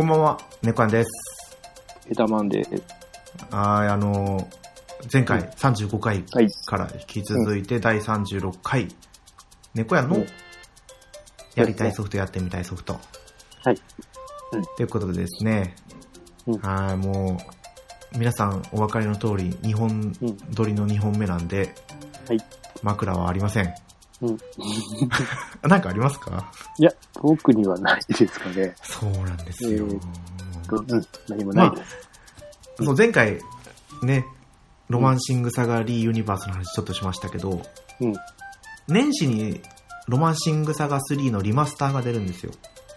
こんばんは、猫やんです。エタマンで、あーあのー前回うん35回はい。から引き続いて第36回、猫やんのうんやりたいソフトやってみたいソフト。はい。うんということでですね、うんはい、もう、皆さんお分かりの通り、2本うん。撮りの2本目なんで、はい。枕はありません。うん。なんかありますか？いや、僕にはないですかね。そうなんですよ。うんうん。何もないです。そう前回、ね、ロマンシングサガリーユニバースの話ちょっとしましたけど、うん。年始にロマンシングサガ3のリマスターが出るんですよ。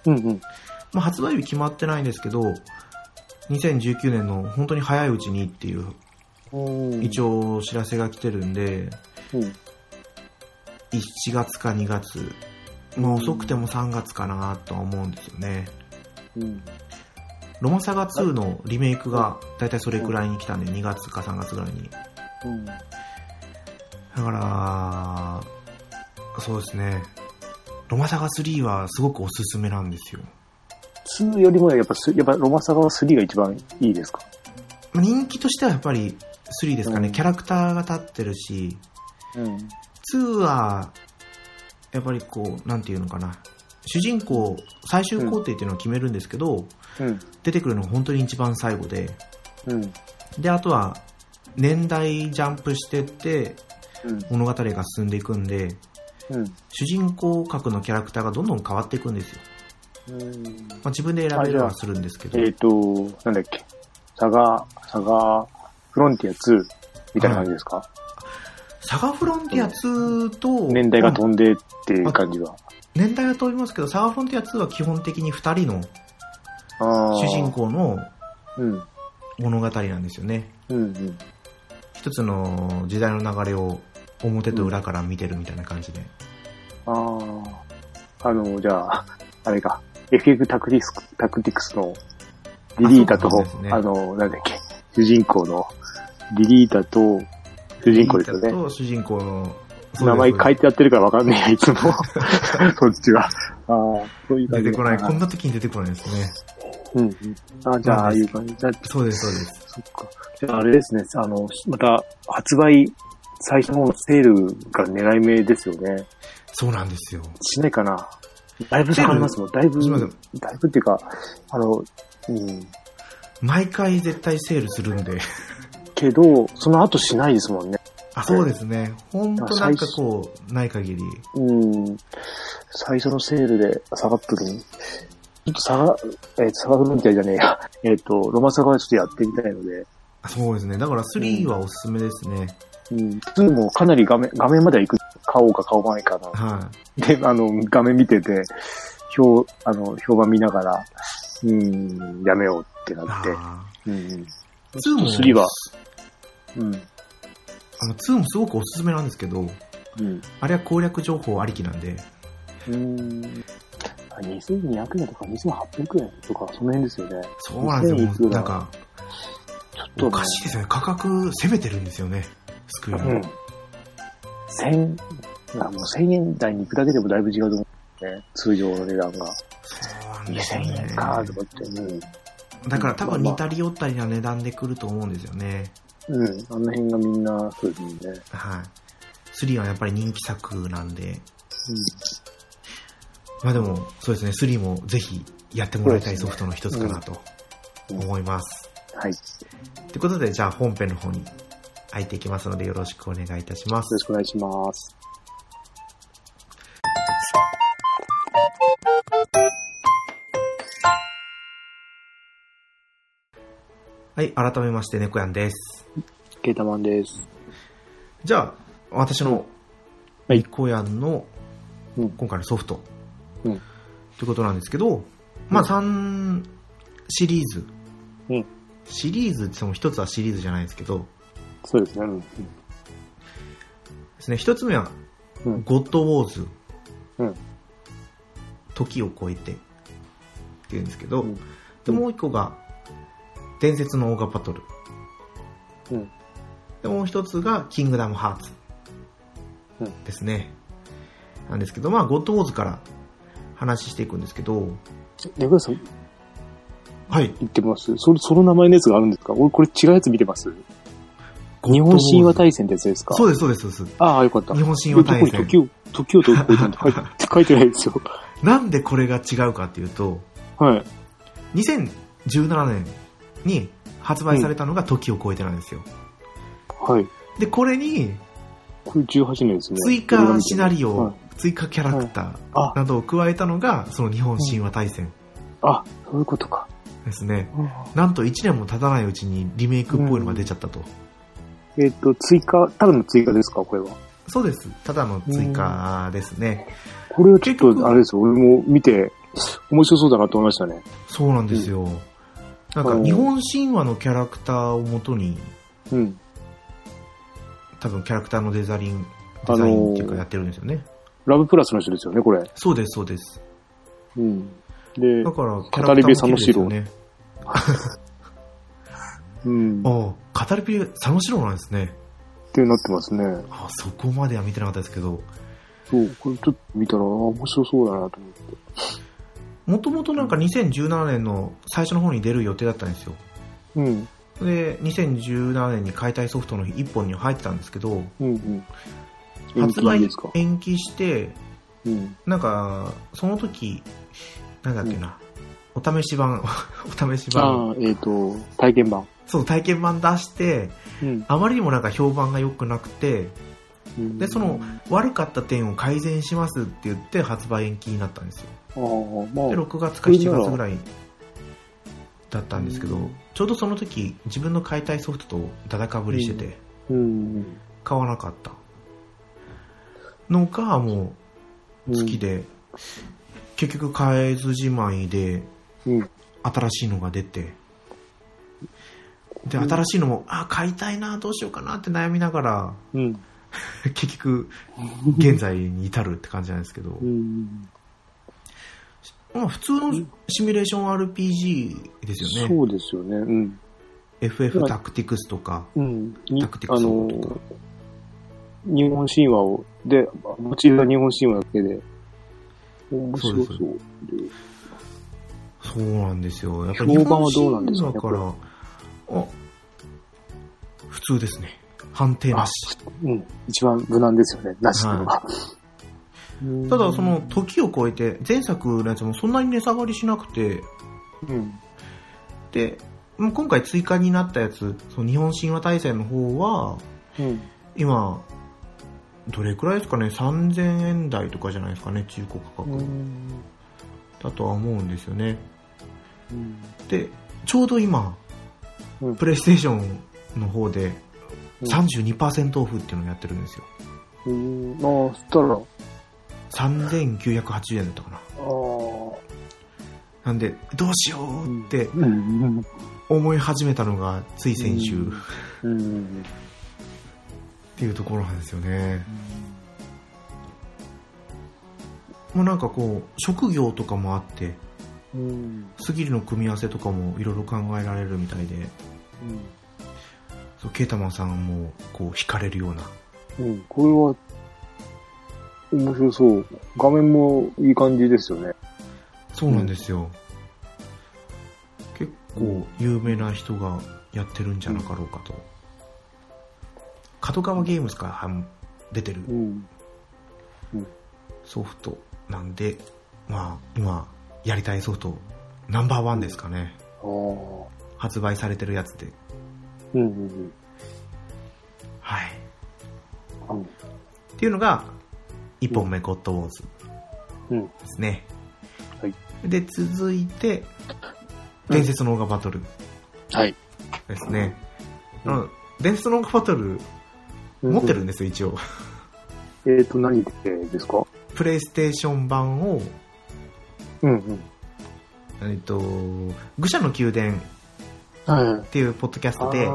うんうん。まあ、発売日決まってないんですけど、2019年の本当に早いうちにっていう、うん。一応お知らせが来てるんで、うん。1月か2月、まあ遅くても3月かなとは思うんですよね。うん。ロマサガ2のリメイクがだいたいそれくらいに来たんで、2月か3月ぐらいに。うん。だから、そうですね。ロマサガ3はすごくおすすめなんですよ。2よりもやっぱす、やっぱロマサガは3が一番いいですか？まあ人気としてはやっぱり3ですかね。うんキャラクターが立ってるし、うん。2は、やっぱりこう、なんていうのかな。主人公、最終工程っていうのを決めるんですけど、うん。出てくるのが本当に一番最後で、うん。で、あとは、年代ジャンプしてって、うん。物語が進んでいくんで、うん。主人公格のキャラクターがどんどん変わっていくんですよ。うん。まあ、自分で選べるはするんですけど。えっ、と、なんだっけ。サガ、サガ、フロンティア2みたいな感じですか、サガフロンティア2と、年代が飛んでっていう感じは。年代は飛びますけど、サガフロンティア2は基本的に2人の。主人。公のうん。物語なんですよね。うんうん。一つの時代の流れを表と裏から見てるみたいな感じで。ああ。あの、じゃあ、あれか、FF タクティスタクティクスのディリータと、あねあの、なんだっけ、主人公のディリータと主人公ですよね。と主人公の、名前書いててやってるからわかんないや、いつも。そっちは。ああ、そういう出てこない。こんな。な時に出てこないですね。うんうん。あじゃあ、ああいう感じ。そうです、そうです。そっか。じゃあ、あれですね、あの、また、発売、最初のセールが狙い目ですよね。そうなんですよ。しないかな。だいぶ下がりますもん。だいぶ、だいぶっていうか、あの、うん。毎回絶対セールするんで。けど、その後しないですもんね。あ、そうですね。ほんとなんかこう、ない限り。うん。最初のセールで下がった時に、ちょっと下が、えっ、と、下がるみたいじゃねえや。えっ、と、ロマサガはちょっとやってみたいので、あそうですね。だから3はおすすめですね。うん。2もかなり画面、画面までは行く。買おうか買おうまいかな。はで、あの、画面見てて、評、あの、評判見ながら、うん、やめようってい。なって。あうん。2も、3は、うん。あの、2もすごくおすすめなんですけど、うん。あれは攻略情報ありきなんで、うん。2200円とか2800円とか、その辺ですよね。そうなんですよ。2000いもくらうなんか、ちょっと、おかしいですよね。価格攻めてるんですよね。スクエア。うん。千、あもう1000円台に行くだけでもだいぶ違うと思うね。通常の値段が。そうなんですよ2000ね円。かとかって、うん。だから多分似たり寄ったりな値段で来ると思うんですよね。うん。あの辺がみんな、そうですね。はい。3はやっぱり人気作なんで、うん。まあでも、そうですね、3もぜひやってもらいたいソフトの一つかなとうん思います。はい。よということで、じゃあ本編の方に入っていきますのでよろしくお願いいたしますろ。しくお願いします。はい、改めまして、猫やんです。ケータマンです。じゃあ、私のはい猫やんのうん。今回のソフト、うん。ということなんですけど、まあ3シリーズ。うん。シリーズって言っても一つはシリーズじゃないですけど、そうですね。うん。ですね、一つ目は、うん。ゴッドウォーズ、うん。時を超えてっていうんですけど、うんでもう一個が、伝説のオーガバトル。うん。で、もう一つが、キングダムハーツうんですね。なんですけど、まあ、ゴッドウォーズから話していくんですけど、猫さん、はい。言ってます？それ、その名前のやつがあるんですか？俺これ違うやつ見てます？日本神話大戦ってやつですか？そうです、そうです、そうです。ああ、よかった。日本神話大戦時を、時をと超えたんて書いて 書いてないですよ。なんでこれが違うかっていうと、はい。2017年に発売されたのが時を超えてなんですよ。はい。で、これにこれ18年ですね。追加シナリオ、はい追加キャラクタあー、などを加えたのが、その日本神話大戦あ、そういうことか。ですね。なんと1年も経たないうちにリメイクっぽいのが出ちゃったと。えっ、と、追加、ただの追加ですか？これは。そうです。ただの追加ですね。これはちょっと、あれですよ。俺も見て、面白そうだなと思いましたね。そうなんですよ。なんか日本神話のキャラクターをもとに、うん。多分キャラクターのデザイン、デザインっていうかやってるんですよね。ラブプラスの人ですよね、これ。そうです、そうです。うん。でだ、から、キャ語り部ラクターも綺麗ですよね。うん。っ ああ、語り部佐野史郎なんですね。てなってますね。あそこまでは見てなかったですけど、そう、これちょっと見たら、あ面白そうだなと思って。もともとなんか2017年の最初の方に出る予定だったんですよ。うん。で、2017年に解体ソフトの1本に入ってたんですけど、うんうん。発売ですか？延期して、うん。なんか、その時、なんだっけな、お試し版、お試し版、ああ、えっ、と、体験版。そう、体験版出して、うん。あまりにもなんか評判が良くなくて、で、その、悪かった点を改善しますって言って発売延期になったんですよ。ああ、まで、あ、6月か7月ぐらいだったんですけど、ちょうどその時、自分の解体ソフトとダダかぶりしてて、うん。買わなかったのがもう好きで、結局買えずじまいでうん。新しいのが出て、で、うん新しいのも、あ、買いたいな、どうしようかなって悩みながら、うん。結局、現在に至るって感じなんですけどう、ん。まあ普通のシミュレーション RPG ですよね。そうですよね。うん。FF タクティクスとか、うん。にタクティクスとか、日本神話を、で、モチーフは日本神話だけで、面白そう。そうそうなんですよ。やっぱ評判はどうなんですか？ね日本神話だから、あ、普通ですね。判定なし。うん。一番無難ですよね。なしのが。うんただ、その、時を超えて、前作のやつもそんなに値下がりしなくて、うん。で、今回追加になったやつ、その日本神話大戦の方は、うん。今、どれくらいですかね ?3000 円台とかじゃないですかね、中古価格。だとは思うんですよね。うん。で、ちょうど今、うんプレイステーションの方でうん32%オフっていうのをやってるんですよ。うん。ああ、そしたら、3980円だったかな。なんで、どうしようって。思い始めたのが、つい先週っ。ていうところなんですよね。もうなんかこう、職業とかもあって、うん。スキルの組み合わせとかもいろいろ考えられるみたいで、そうケータマンさんもこう惹かれるような。うん。これは、面白そう。画面もいい感じですよね。そうなんですよ。結構有名な人がやってるんじゃなかろうかと。角川ゲームズからは出てるうん。ソフトなんで、まあ今やりたいソフトナンバーワンですかね。発売されてるやつで。うんうんはい。うん。っていうのが、1本目、ゴッドウォーズうん。ですね。はい。で、続いて、伝説のオーガバトルはい。ですね。伝説のオーガバトル持ってるんですよ、一応。えっ、と、何でですか？プレイステーション版を、うんうん。えっと、愚者の宮殿はい。っていうポッドキャストで、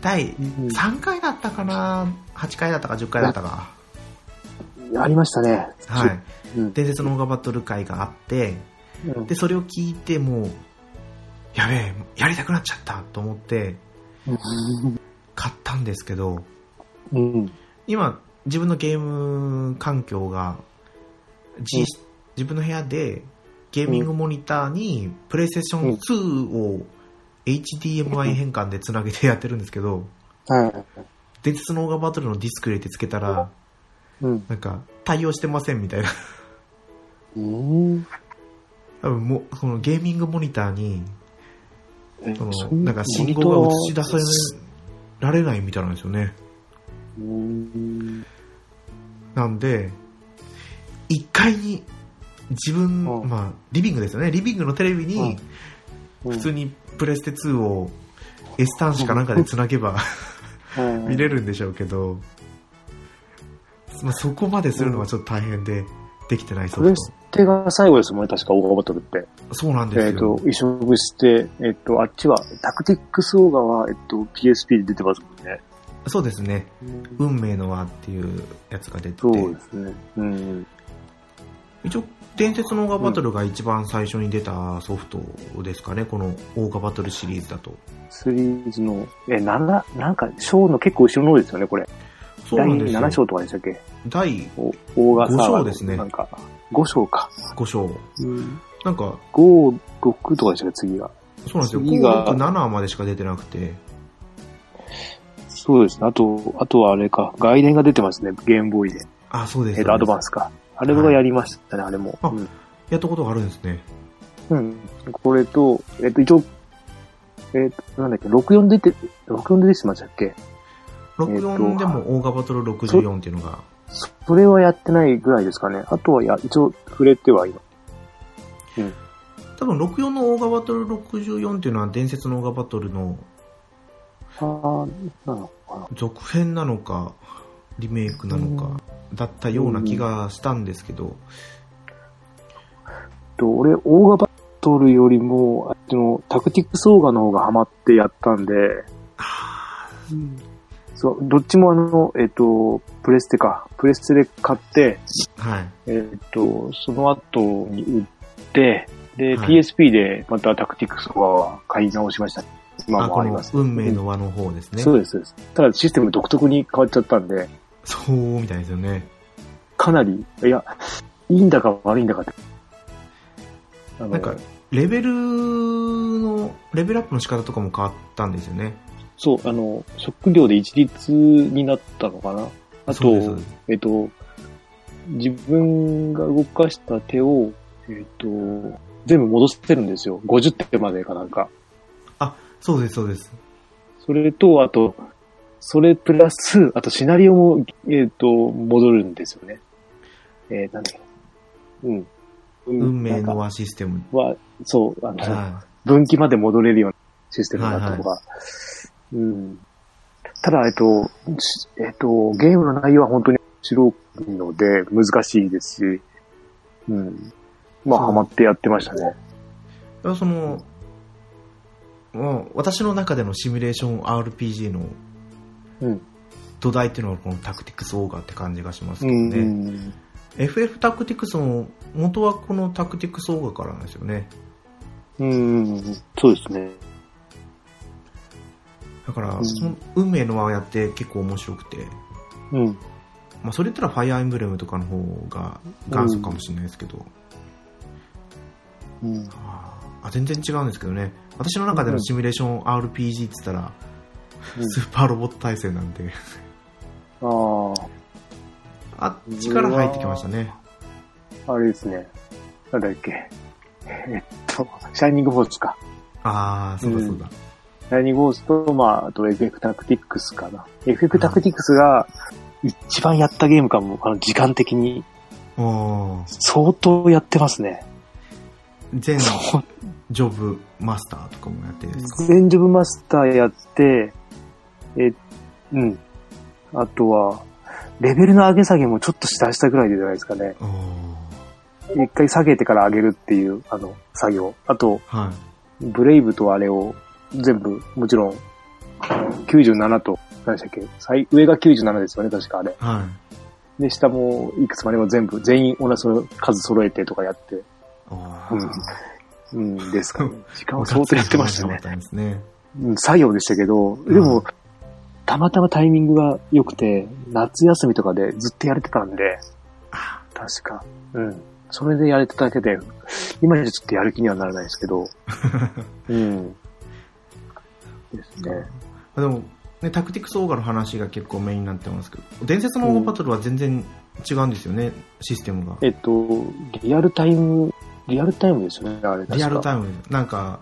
第うん3回だったかな ?8 回だったか10回だったか。ありましたね。はい。うん。伝説のオーガバトル会があって、うんで、それを聞いてもう、やべえ、やりたくなっちゃったと思って、買ったんですけど、うん。今、自分のゲーム環境が、じ自分の部屋でゲーミングモニターに、プレイステーション2を HDMI 変換でつなげてやってるんですけど、はい。伝説のオーガバトルのディスク入れてつけたら、うん。なんか、対応してませんみたいな。うん。多分もう、そのゲーミングモニターに、えそのなんか信号が映し出さられないみたいなんですよね。うん。なんで、1階に、自分、うんまあ、リビングですよね。リビングのテレビに、うん普通にプレステ2を S 端子かなんかでつなげばうん 見れるんでしょうけど、まあ、そこまでするのはちょっと大変でできてないソフプレステが最後ですもんね、確かオーガバトルって。ト。そうなんですえっ、よ。と、移植して、えっ、と、あっちは、タクティックスオーガは、えっ、と、PSP で出てますもんね。そうですね。運命の輪っていうやつが出てそうて、ですね。うん。一応、伝説のオーガバトルが一番最初に出たソフトですかね、このオーガバトルシリーズだと。シリーズの、え、7、なんか、章の結構後ろの方ですよね、これ。第そうなんですよ7。章とかでしたっけ？第おオーガサーガ五章ですねなんか、5章か。5章。うん。なんか、5、6とかでしたっけ、次が。そうなんですよ。次が5、6、7までしか出てなくて、そうですね。あと、あとはあれか、外伝が出てますね、ゲームボーイで。あ、そうです。えっ、と、アドバンスか。あれはやりましたね、あれも。あうんやったことがあるんですね。うん。これと、えっ、と、一応、えっ、と、なんだっけ、64出て、64出てましたっけ？64でもオーガバトル64っていうのが、それはやってないぐらいですかね。あとはや、一応触れてはいます。多分64のオーガバトル64っていうのは伝説のオーガバトルのああ、なのかな。続編なのか、リメイクなのか、だったような気がしたんですけど、と、俺、オーガバトルよりも、あの、タクティックスオーガの方がハマってやったんで、そう、どっちもあの、えっ、と、プレステか。プレステで買って、はい。えっ、と、その後に売って、で、はい PSP でまたタクティックスは買い直しました。今もあります。運命の輪の方ですね。そうです、そうです。ただシステム独特に変わっちゃったんで、そうみたいですよね。かなり、いや、いいんだか悪いんだかって。なんか、レベルの、レベルアップの仕方とかも変わったんですよね。そう、あの、食料で一律になったのかな？あとえっと、自分が動かした手を、えっと、全部戻せるんですよ。50手までかなんか。そうです、そうです。それと、あと、それプラス、あとシナリオも、えっと、戻るんですよね。えー、なんだっけうん。運命のなんか輪システム。は、そう、あの、は分岐まで戻れるようなシステムだったとか。うん。ただ、えっと、しえっと、ゲームの内容は本当に面白いので難しいですし、うん。まあ、そうハマってやってましたね。い。その、もう私の中でのシミュレーション RPG のうん。土台っていうのはこのタクティクスオーガって感じがしますうけどね。ん。FF タクティクスも元はこのタクティクスオーガからなんですよね。うん。そうですね。だから、うん。その運命の輪をやって結構面白くて、うん。まあ、それ言ったらファイアーエンブレムとかの方が元祖かもしれないですけど、うん。あー。あ全然違うんですけどね。私の中でのシミュレーション RPG って言ったら、うん。スーパーロボット対戦なんで。ああっちから入ってきましたね。あ、あれですね。なんだっけ。えっと、シャイニングフォースか。ああそうだそうだ、シャイニングフォースと、まあ、あと FF タクティックスかな。FF タクティックスが一番やったゲームかも、あの、時間的に相当やってますね。全。ジョブマスターとかもやってるんですか全ジョブマスターやって、え、うん。あとは、レベルの上げ下げもちょっとしたしたぐらいでじゃないですかね。一回下げてから上げるっていう、あの、作業。あと、はいブレイブとあれを全部、もちろん、あの97と、何でしたっけ？最上が97ですよね、確かあれ。はいで、下もいくつまでも全部、全員同じ数揃えてとかやって、おーうん、うん、ですかね。時間を相当やってましたねたんですねうん作業でしたけど、でも、うんたまたまタイミングが良くて、夏休みとかでずっとやれてたんで、あ確か。うん。それでやれただけで、今じゃちょっとやる気にはならないですけど、うん。ですね。でも、ね、タクティクスオーガの話が結構メインになってますけど、伝説のオーバトルは全然違うんですよね、システムが。えっと、リアルタイム、リアルタイムですよね、あれ。リアルタイム。なんか、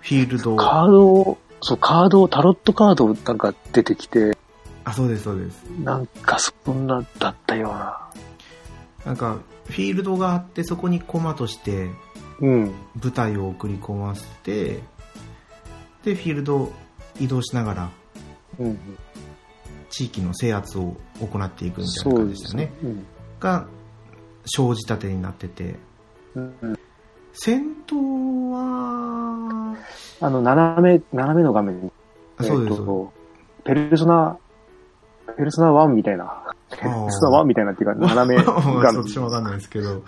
フィールド、カードを、そう、カードを、タロットカードなんか出てきて、あ、そうです、そうです。なんかそんなだったような。なんか、フィールドがあって、そこにコマとしてうん。部隊を送り込ませて、で、フィールドを移動しながら、うん。地域の制圧を行っていくみたいな感じでしたたね。。うんが、生じたてになってて、うん。戦闘は、あの、斜め、斜めの画面に、あそうです、えっとペルソナ、ペルソナ1みたいな。ペルソナ1みたいなっていうか、斜め画面。私もわかんないですけど。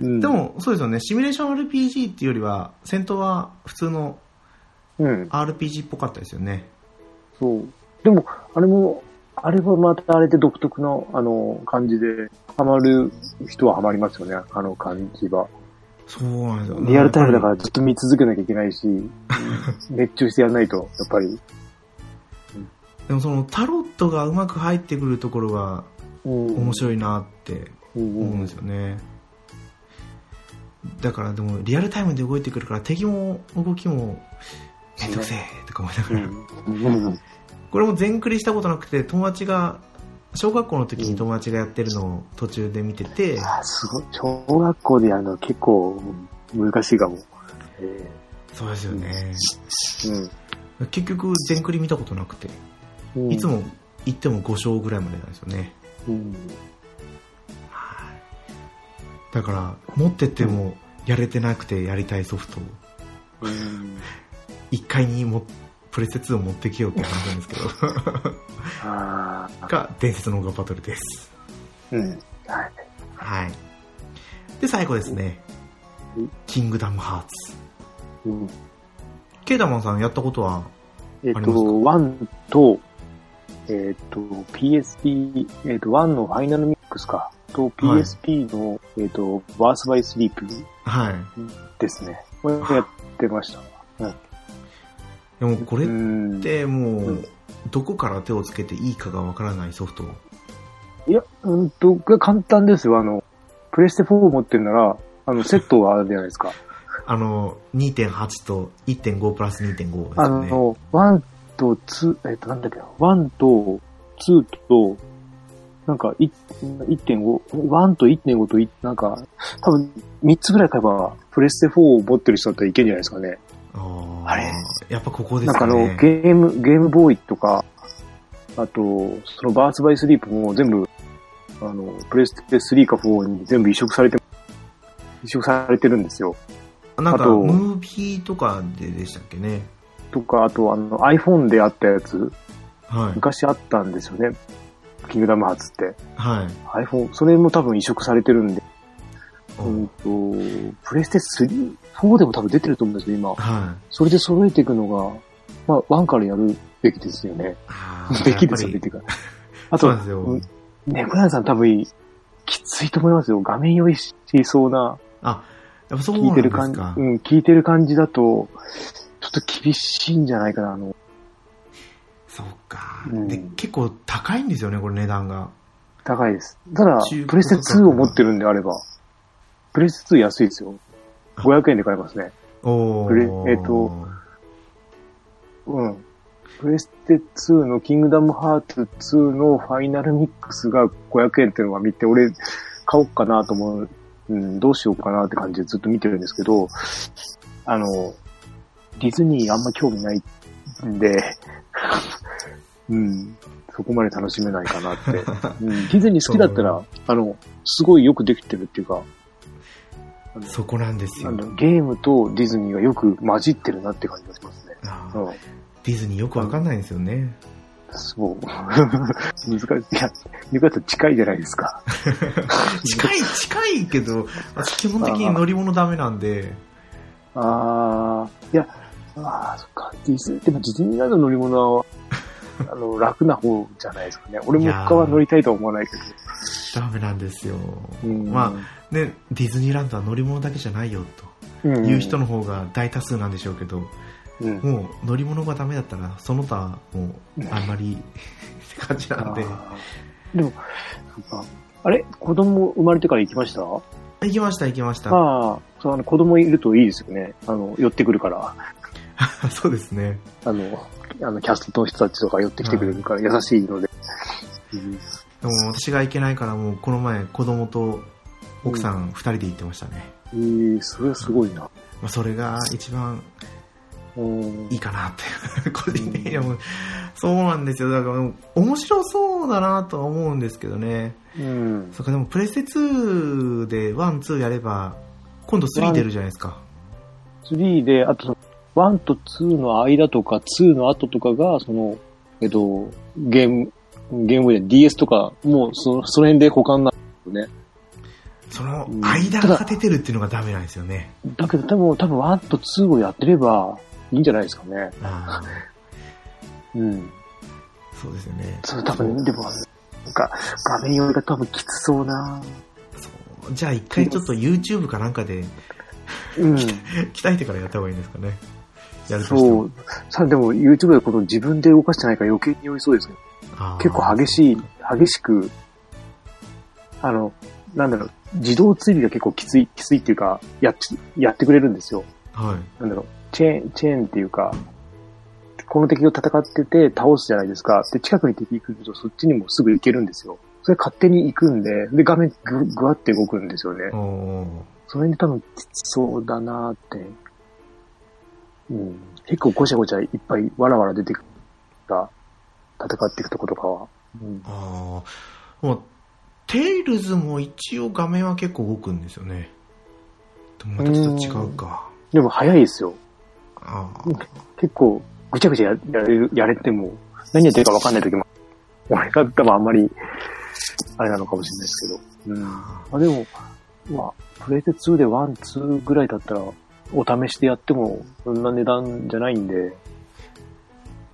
うんで、も、そうですよね。シミュレーション RPG っていうよりは、戦闘は普通のうん。RPG っぽかったですよね。そう。でも、あれも、あれはまたあれで独特の、あの、感じで、ハマる人はハマりますよね、あの感じが。そうなんですよ。リアルタイムだからずっと見続けなきゃいけないし、う ん熱中してやらないと、やっぱり。でもそのタロットがうまく入ってくるところがうん面白いなってうん思うんですよね。だからでもリアルタイムで動いてくるから敵も動きもめんどくせえとか思いながうら、んうん。これも全クリしたことなくて友達が小学校の時に友達がやってるのを途中で見てて、あすごい。小学校でやるのは結構難しいかも。えそうですよね。ー結局全クリ見たことなくて、うん。いつも行っても5勝ぐらいまでなんですよね。うん。だから持ってってもやれてなくてやりたいソフトを。うん1階にもプレステ2を持ってきようって話なんですけど。あが伝説のオーガバトルです。ーうん。はい。はいで最後ですね。うん。キングダムハーツ。うん。ケイダマンさんやったことはえっ、と、ありますか？1と、えっ、と、PSP、えっ、と、1のファイナルミックスか、と PSP の、えっ、と、バースバイスリープはい。ですね。これやってました。でもこれっうん。てもううんどこから手をつけていいかがわからないソフトいや、うんと、が簡単ですよ。あの、プレステ4を持ってるなら、あの、セットがあるじゃないですか。あの2.8と1.5プラス2.5ですねの、1と2、えっ、と、なんだっけな、1と2と、なんか、い1.5、1と1.5とい、なんか、多分、3つぐらい買えば、プレステ4を持ってる人だったらいけるんじゃないですかね。あれ？やっぱここでなんかあの、すかねゲーム、ゲームボーイとか、あと、そのバースバイスリープも全部、あの、プレステ3か4に全部移植されて、移植されてるんですよ。なんかあとムービーとかででしたっけね。とか、あとあの iPhone であったやつ、はい。昔あったんですよね。キングダムハーツって。はい。iPhone、それも多分移植されてるんで、おう。んと、プレステ3、4でも多分出てると思うんですよ、今。はいそれで揃えていくのが、まあ、1からやるべきですよね。あーべきですよね、やっっていうか。あとそうなん、ですよ、うん猫屋さん多分、きついと思いますよ。画面用意しそうな、あやっぱそう聞ないてる感じ、うん、聞いてる感じだと、ちょっと厳しいんじゃないかな、あの、そうか、うんで結構高いんですよねこれ値段が高いです。ただプレステ2を持ってるんであれば、プレステ2安いですよ。500円で買えますね。おえっとうん。プレステ2のキングダムハーツ2のファイナルミックスが500円っていうのが見て、俺買おうかなと思う、うん、どうしようかなって感じでずっと見てるんですけど、あの、ディズニーあんま興味ないんで、うん、そこまで楽しめないかなって。うん、ディズニー好きだったら、あの、すごいよくできてるっていうか、そこなんですよゲームとディズニーがよく混じってるなって感じがしますね。あーうんディズニーよくわかんないんですよね、そう。難しい。いや、よかったら近いじゃないですか。近い近いけど私基本的に乗り物ダメなんでああ、いや、ああ、そっか。ディズでもディズニーランドの乗り物は、あの、楽な方じゃないですかね。俺も他は乗りたいとは思わないけど。ダメなんですよ。うんまあ、ね、ディズニーランドは乗り物だけじゃないよとうんいう人の方が大多数なんでしょうけど、うんもう乗り物がダメだったら、その他もうあんまりって感じなんで。でも、なんか、あれ？子供生まれてから行きました？行きました、行きました。ああ、そう、あの、子供いるといいですよね。あの、寄ってくるから。そうですね。あの、あの、キャストの人たちとか寄ってきてくれるから優しいので。うんでも私が行けないから、もうこの前子供と奥さん二人で行ってましたね。えー、それはすごいな。まあ、それが一番うんいいかなって、個人的にはもう、そうなんですよ。だから、面白そうだなとは思うんですけどね。うん。そっか、でもプレステ2で1、2やれば、今度3出るじゃないですか。3で、あと1と2の間とか、2の後とかが、その、えっと、ゲーム、ゲームで DS とか、もうそ、その辺で保管なんですよね。そのうん間が出てるっていうのがダメなんですよね。だけど多分、多分1と2をやってればいいんじゃないですかね。あうん。ーそうですよね。それ多分、でも、なんか、画面読みが多分きつそうなそうじゃあ一回ちょっと YouTube かなんかでうん。鍛えてからやった方がいいんですかね。やるとしてもそう。さ、でも YouTube でこの自分で動かしてないから余計に酔いそうですけど、結構激しい、激しく、あの、なんだろう、自動追尾が結構きつい、きついっていうか、やっち、やってくれるんですよ。はい。なんだろう、チェーン、チェーンっていうか、この敵と戦ってて倒すじゃないですか。で、近くに敵行くとそっちにもすぐ行けるんですよ。それ勝手に行くんで、で、画面ぐ、ぐわって動くんですよね。それに多分きつそうだなーって。うん。結構ごちゃごちゃいっぱいわらわら出てくるが、戦っていくとことかは。うん。ああ。もう、テイルズも一応画面は結構動くんですよね。でもまたちょっと違うか。でも早いですよ。ああ。結構ぐちゃぐちゃややれる、やれても、何やってるかわかんない時も、俺が多分あんまり、あれなのかもしれないですけど。うん。まあでも、まあ、プレイテ2で1、2ぐらいだったら、お試しでやっても、そんな値段じゃないんで、うん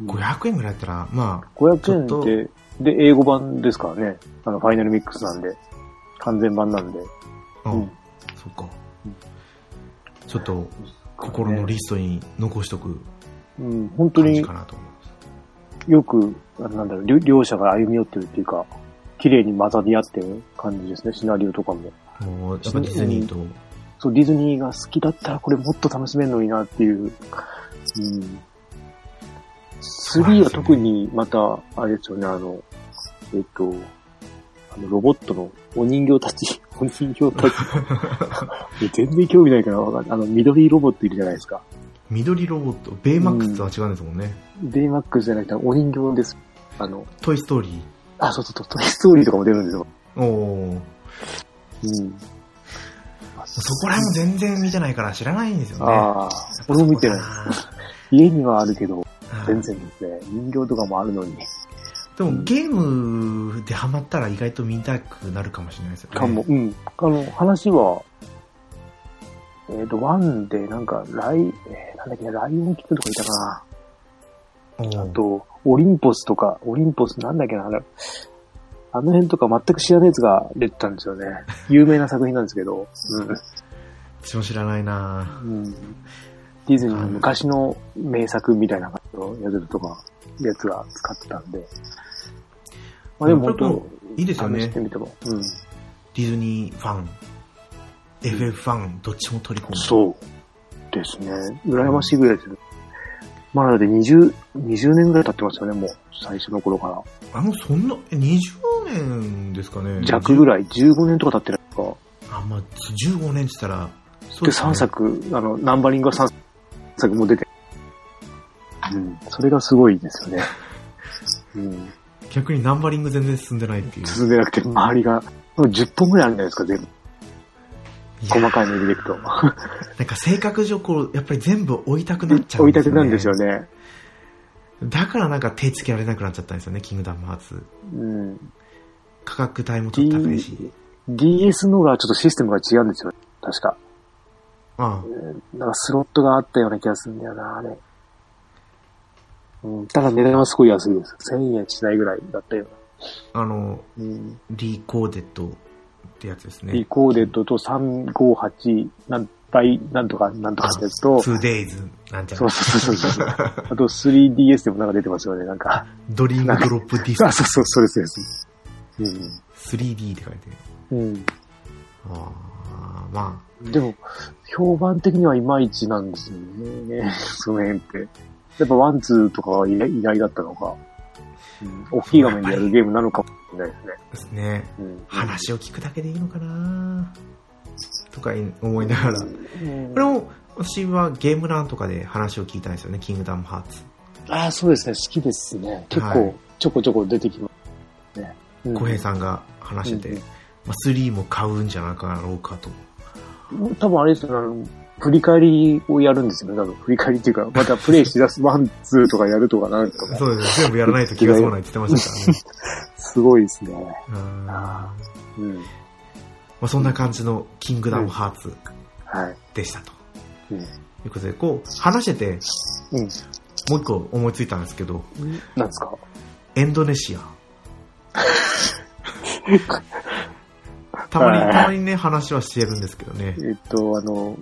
500円ぐらいだったら、ま500円っで、で、英語版ですからね。あの、ファイナルミックスなんで。完全版なんで。あ、あうんそっかうん。ちょっと、心のリストに残しとくうん、本当に感じかなと思います。よく、なんだろう、両両者が歩み寄ってるっていうか、綺麗に混ざり合ってる感じですね、シナリオとかも。もう、やっぱディズニーと、そう、ディズニーが好きだったらこれもっと楽しめるのになっていう。うん。3は特にまた、あれですよね、あの、えっと、あの、ロボットのお人形たち、お人形たち。全然興味ないからわかんない。あの、緑ロボットいるじゃないですか。緑ロボット、ベイマックスとは違うんですもんね。ベイマックスじゃなくて、お人形です。あの、トイストーリー。あ、そうそうそう、トイストーリーとかも出るんですよ。おお。うん。そこら辺も全然見てないから知らないんですよね。ああ、俺も見てない。家にはあるけど、全然ですね。人形とかもあるのに。でもゲームでハマったら意外と見たくなるかもしれないですよね。かも、うん。あの、話は、えっ、と、ワンで、なんか、ライ、えーなんだっけ、ライオンキックとかいたかな。あと、オリンポスとか、オリンポスなんだっけな、あれ。あの辺とか全く知らないやつが出てたんですよね。有名な作品なんですけど。私も知らないなうん。うん、ディズニーの昔の名作みたいな感じのやつとか、やつが使ってたんで。まあでも本こいいです当、よね。してみても。うん。ィズニーファン、FF ファン、どっちも取り込む。そうですね。羨ましいぐらいですよ。まあ、だって20、20年ぐらい経ってますよね、もう。最初の頃から。あ、もうそんな、え20年ですかね。弱ぐらい、15年とか経ってないですか？あ、まあ、15年って言ったら、そうで、すね3。作、あの、ナンバリングが3作も出て。うん。それがすごいですよね。うん。逆にナンバリング全然進んでないっていう。進んでなくて、周りが、もう10本ぐらいあるんじゃないですか、全部。細かいの入れていくと。なんか性格上こう、やっぱり全部追いたくなっちゃう追いたくなんですよ。ね。だからなんか手つけられなくなっちゃったんですよね、キングダムハーツ。うん。価格帯もちょっと高いし。DS のがちょっとシステムが違うんですよ。確か。あなんかスロットがあったような気がするんだよな、あれ。うん、ただ値段はすごい安いです。1000円しないぐらいだったよあの、うん。リコーデッドってやつですリね。コーデッドと358、なん、倍、なんとか、なんとかってやつと、2days なんちゃらそう。そうそうそう。あと 3DS でもなんか出てますよね、なんか。ドリームドロップディスタンス あ、そうそう、それそうです。うん。3D って書いてる。うん。ああ、までも、評判的にはいまいちなんですよね。その辺って。やっぱ one、two とかは意外だったのか。うん。大きい画面でやるゲームなのかもしれないですね。あ、ですね。うん。話を聞くだけでいいのかな？とか思いながら。うんこれも、私はゲームランとかで話を聞いたんですよね、キングダムハーツ。ああ、そうですね。好きですね。結は構い、ちょこちょこ出てきますね。うん小平さんが話してて、うんまあ、3も買うんじゃなかろうかと。多分あれですよね振り返りをやるんですよね、多分。振り返りっていうか、またプレイしだす、 one、two とかやるとかなんとか。そうですね、全部やらないと気が済まないって言ってましたからね。すごいですね。うんまうん。あ、そんな感じのキングダムハーツはい。でしたと。うん。ということで、こう、話してて、うん。もう一個思いついたんですけど、なんですか？エンドネシア。たまに、はいたまにね、話はしてるんですけどね。えっと、あの、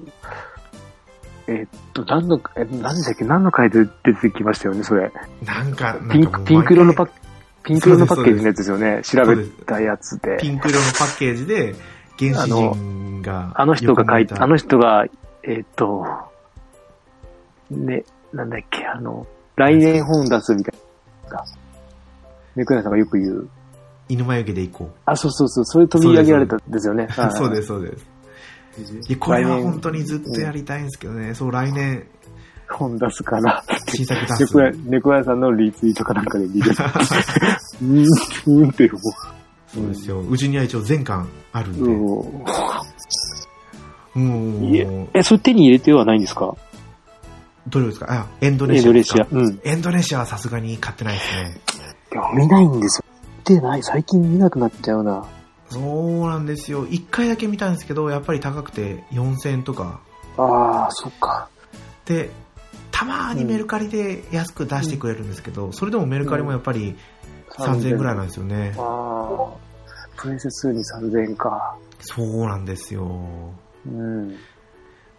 えっと、何の、え、何でしたっけ？何の回で出てきましたよね、それ。なんか、なんかピンク、ピンク色のパッ、ピンク色のパッケージのやつですよね。調べたやつで。ピンク色のパッケージで、原始人が、あの人が書いた、あ横の人が、えっと、ね、なんだっけ、あの、来年本出すみたいな。ネクナさんがよく言う。犬眉毛で行こあ、そうそうそう、それ取り上げられたんですよね。う。そうですす、そうです。いや、これは本当にずっとやりたいんですけどね。そう、来年、本出すから。新作出す。猫屋、さんのリツイートかなんかで見てた。うーん、うんって思そうですよ。うちには一応全巻あるんう。で。うんもう、いええ、それ手に入れてはないんですか？どれですか？あ、エンドネエンドネシア。うん。いエンドネシアはさすがに買ってないですね。や、見ないんですてない。最近見なくなっちゃうな。そうなんですよ。一回だけ見たんですけど、やっぱり高くて4000円とか。ああ、そっか。で、たまにメルカリで安く出してくれるんですけど、それでもメルカリもやっぱり3000円ぐらいなんですよね。ああ。プレイス2に3000円か。そうなんですよ。うん。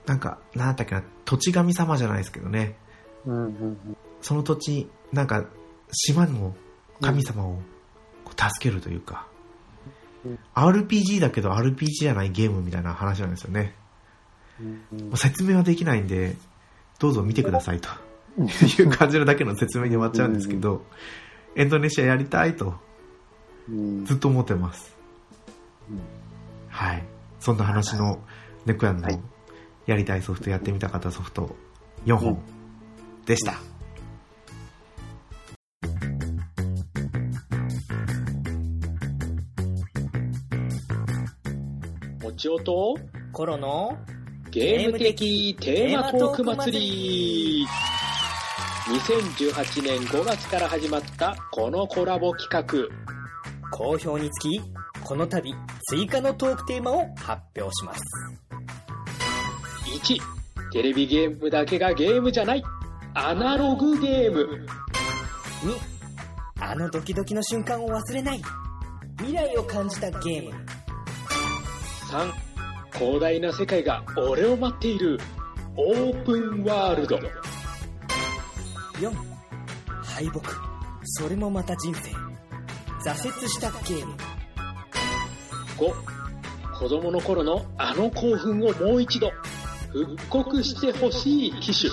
なんか、なんだっけな、土地神様じゃないですけどね。うんうんその土地、なんか、島の神様を助けるというか、うん RPG だけど RPG じゃないゲームみたいな話なんですよね。説明はできないんで、どうぞ見てくださいという感じのだけの説明に終わっちゃうんですけど、エンドネシアやりたいとうんずっと思ってます。うんはい。そんな話のネクヤンのはいやりたいソフト、やってみたかったソフト4本でした。ちおとコロのゲーム的テーマトーク祭り。2018年5月から始まったこのコラボ企画。好評につきこの度追加のトークテーマを発表します。1テレビゲームだけがゲームじゃない。アナログゲーム。2あのドキドキの瞬間を忘れない。未来を感じたゲーム3広大な世界が俺を待っているオープンワールド。4敗北。それもまた人生。挫折したゲーム。5子供の頃のあの興奮をもう一度復刻してほしい機種。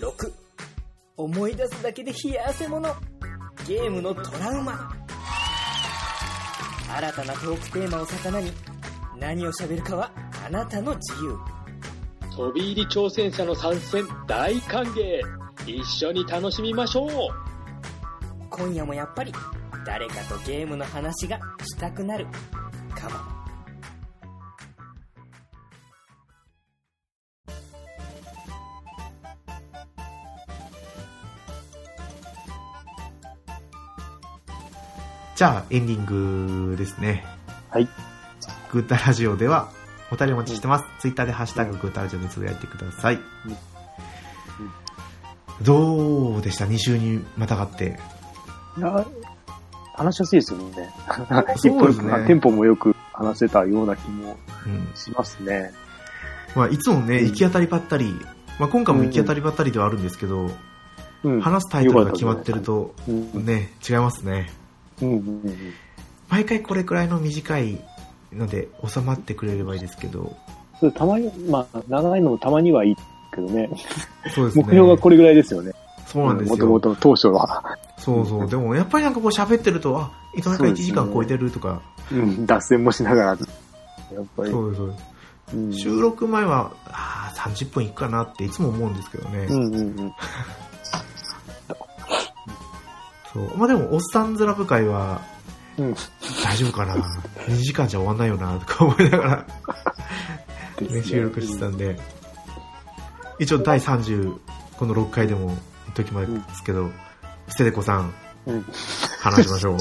6思い出すだけで冷や汗もの。ゲームのトラウマ新たなトークテーマを魚に何を喋るかはあなたの自由。飛び入り挑戦者の参戦大歓迎。一緒に楽しみましょう。今夜もやっぱり誰かとゲームの話がしたくなる。かもじゃあ、エンディングですね。はい。グータラジオでは、お便りお待ちしてます。ツイッターでハッシュタググータラジオでつぶやいてください。どうでした ?2 週にまたがって。いや、話しやすいですよね。そうですね テンポもよく話せたような気もうん。しますね。まあ、いつもね、うん行き当たりばったり、まあ、今回も行き当たりばったりではあるんですけど、うん。話すタイトルが決まってると、うん。うん。ね、違いますね。うん。うん。毎回これくらいの短いので収まってくれればいいですけど、それたまに、まあ、長いのもたまにはいいけどね。そうですね。目標がこれぐらいですよね。そうなんですよ。もともと当初は。そうそう。でもやっぱりなんかこう喋ってると、あ、いつの間にか1時間超えてるとか、うん。脱線もしながら。やっぱり。そうですそうです。うん収録前は、ああ、30分いくかなっていつも思うんですけどね。うんうんうん。そう。まあでも、おっさんずラブ会は、うん。大丈夫かな ?2 時間じゃ終わんないよな、とか思いながら、ね、収録してたんで、一応第30、この6回でも言っときますけど、ステテコさん、うん。話しましょう。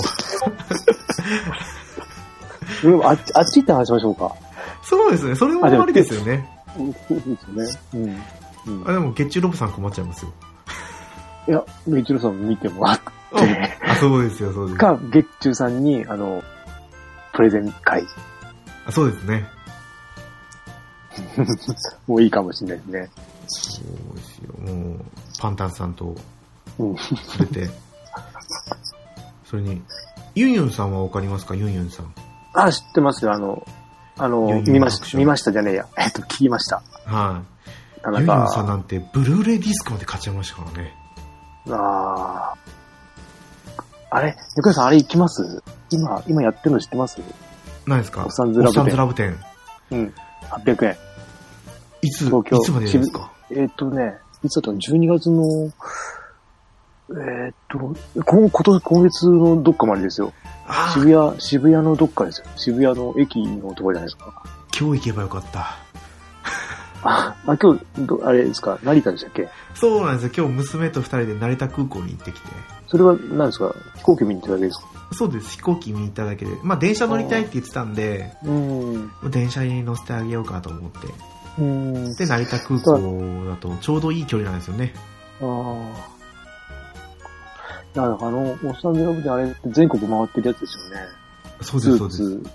で もあっち、あっち行って話しましょうか。そうですね、それもありですよね。うんそうですよね。うん。うんあ、でも、月中ロボさん困っちゃいますよ。いや、月中さん見てもらっあ、そうですよ、そうです。か、月中さんに、あの、プレゼン会。あそうですね。もういいかもしれないですね。そうですよ、もう、パンタンさんとうん。触れて、それに、ユンユンさんはわかりますか？ユンユンさん。あ、知ってますよ。あの、あの、ユンユン見ました、見ましたじゃねえや。えっと、聞きました。はい。田ユンユンさん中。なんて、ブルーレイディスクまで買っちゃいましたからね。ああ。あれ猫屋さん、あれ行きます？今、今やってるの知ってます？何ですか？おっさんずラブ店おっさんずラブ店。うん。800円。いつ、い東京つまでですか？えっ、とね、いつだったの ?12 月の、えっ、と、今今年、今月のどっかまでですよ。渋谷、渋谷のどっかですよ。渋谷の駅のところじゃないですか。今日行けばよかった。あ、あ今日、どあれですか？成田でしたっけ？そうなんですよ。今日娘と二人で成田空港に行ってきて。それは何ですか？飛行機見に行っただけですか？そうです。飛行機見に行っただけで。まあ電車乗りたいって言ってたんで、うん。電車に乗せてあげようかと思って。うん。で、成田空港だとちょうどいい距離なんですよね。ああ。いや、あの、おっさんずラブであれって全国回ってるやつですよね。そうです、そうです。スーツ。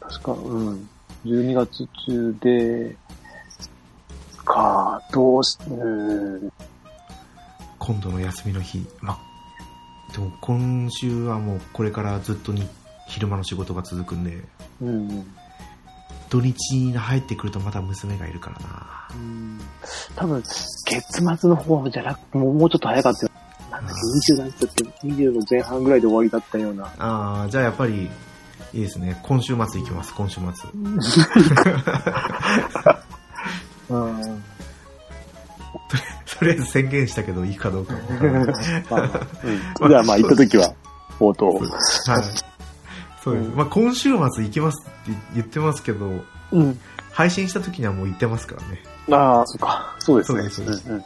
確か、うん。12月中で、か、どうし、うん。今度の休みの日。まあ、でも今週はもうこれからずっとに昼間の仕事が続くんで、うん。土日に入ってくるとまた娘がいるからな。うん多分、月末の方じゃなくて、もうもうちょっと早かったよ。なんだっけ、20何日だって、20の前半ぐらいで終わりだったような。ああ、じゃあやっぱり、いいですね。今週末行きます、今週末。うん。とりあえず宣言したけどいいかどうかわからない。まあ。じゃあまあ行った時は、応答。はい。そうです。まあ今週末行きますって言ってますけど、うん。配信した時にはもう行ってますからね。ああ、そっか。そうですね。そうです。だ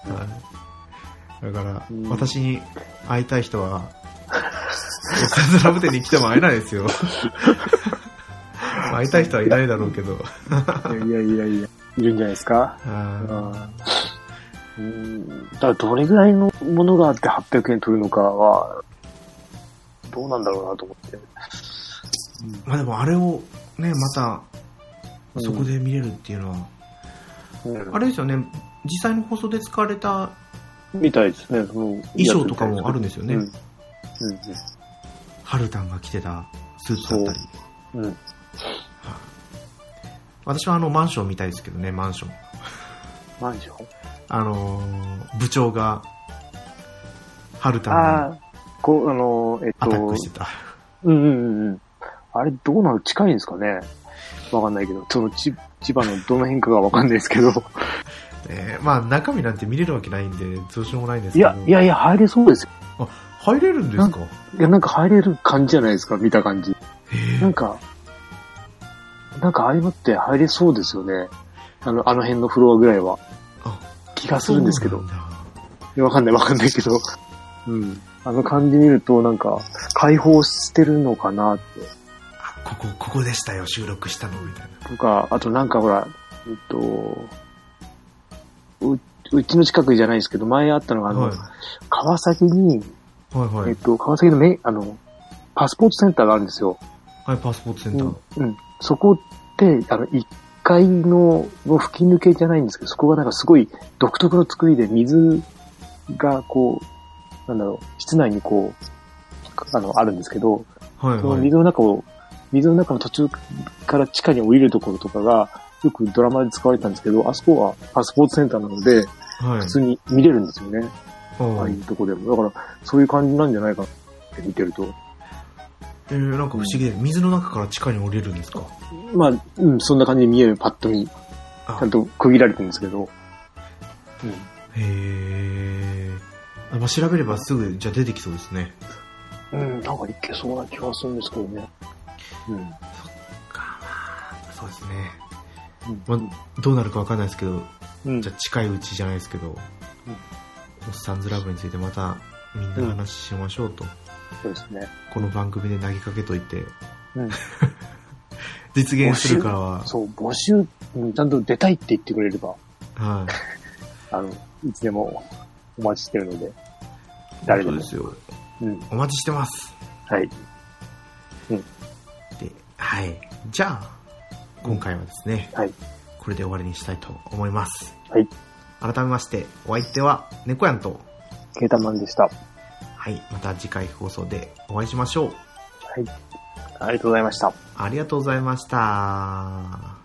から、うん私に会いたい人は、おかずラブ店に来ても会えないですよ。会いたい人はいないだろうけど。うん。いやいやいや、いるんじゃないですか。あうん。だからどれぐらいのものがあって800円取るのかは、どうなんだろうなと思って。ーまあでもあれをね、また、うんそこで見れるっていうのは、うんあれですよね、実際の放送で使われたみたいですね。衣装とかもあるんですよね。うん。うんハルタンが着てたスーツだったり。うん。うん。私はあのマンションみたいですけどね、マンション。マンション？あのー部長が、ハルタに、こう、あの、えっアタッとク、してた。うんうんうんうん。あれどうなの近いんですかね？わかんないけど、そのち千葉のどの辺かがわかんないですけど。えーまあ中身なんて見れるわけないんで、どうしようもないんですけど。いや、いやいや、入れそうですよ。あ、入れるんですか？いや、なんか入れる感じじゃないですか、見た感じ。へなんか、なんかああいうのって入れそうですよね。あの、あの辺のフロアぐらいは。あ気がするんですけどわかんないわかんないけど。うん。あの感じ見ると、なんか、解放してるのかなって。あ、ここ、ここでしたよ、収録したの、みたいな。とか、あとなんかほら、えっと、う、うちの近くじゃないですけど、前あったのが、あの、はい。川崎に、はいはい。えっと、川崎のめ、あの、パスポートセンターがあるんですよ。はい、パスポートセンター。うん。うん。そこって、あの、1階の、の吹き抜けじゃないんですけど、そこがなんかすごい独特の作りで水がこう、なんだろう、室内にこう、あの、あるんですけど、はい、そのはい。水の中を、水の中の途中から地下に降りるところとかが、よくドラマで使われてたんですけど、あそこはパスポートセンターなので、はい普。通に見れるんですよね。おああいうとこでも。だから、そういう感じなんじゃないかなって見てると。えー、なんか不思議で、水の中から地下に降りるんですか？まあ、うん、そんな感じで見える、パッと見。ちあゃんと区切られてるんですけど。うん。へえ。あまあ、調べればすぐ、じゃあ出てきそうですね。うん、なんかいけそうな気がするんですけどね。うん。か、まあ、そうですね。うんまあ、どうなるかわかんないですけど、うんじゃあ近いうちじゃないですけど、おっさんずラブについてまたみんな話しましょうと、そうですね。この番組で投げかけといて、うん。実現するからは、そう、募集、うん、ちゃんと出たいって言ってくれれば、はい。あの、いつでもお待ちしてるので、誰でもそうで。すよ。うん。お待ちしてます。はい。で、はい。じゃあ、今回はですね、はい。これで終わりにしたいと思います。はい。改めまして、お相手は猫やんと、ケータマンでした。ははい。また次回放送でお会いしましょう。い。ありがとうございました。ありがとうございました。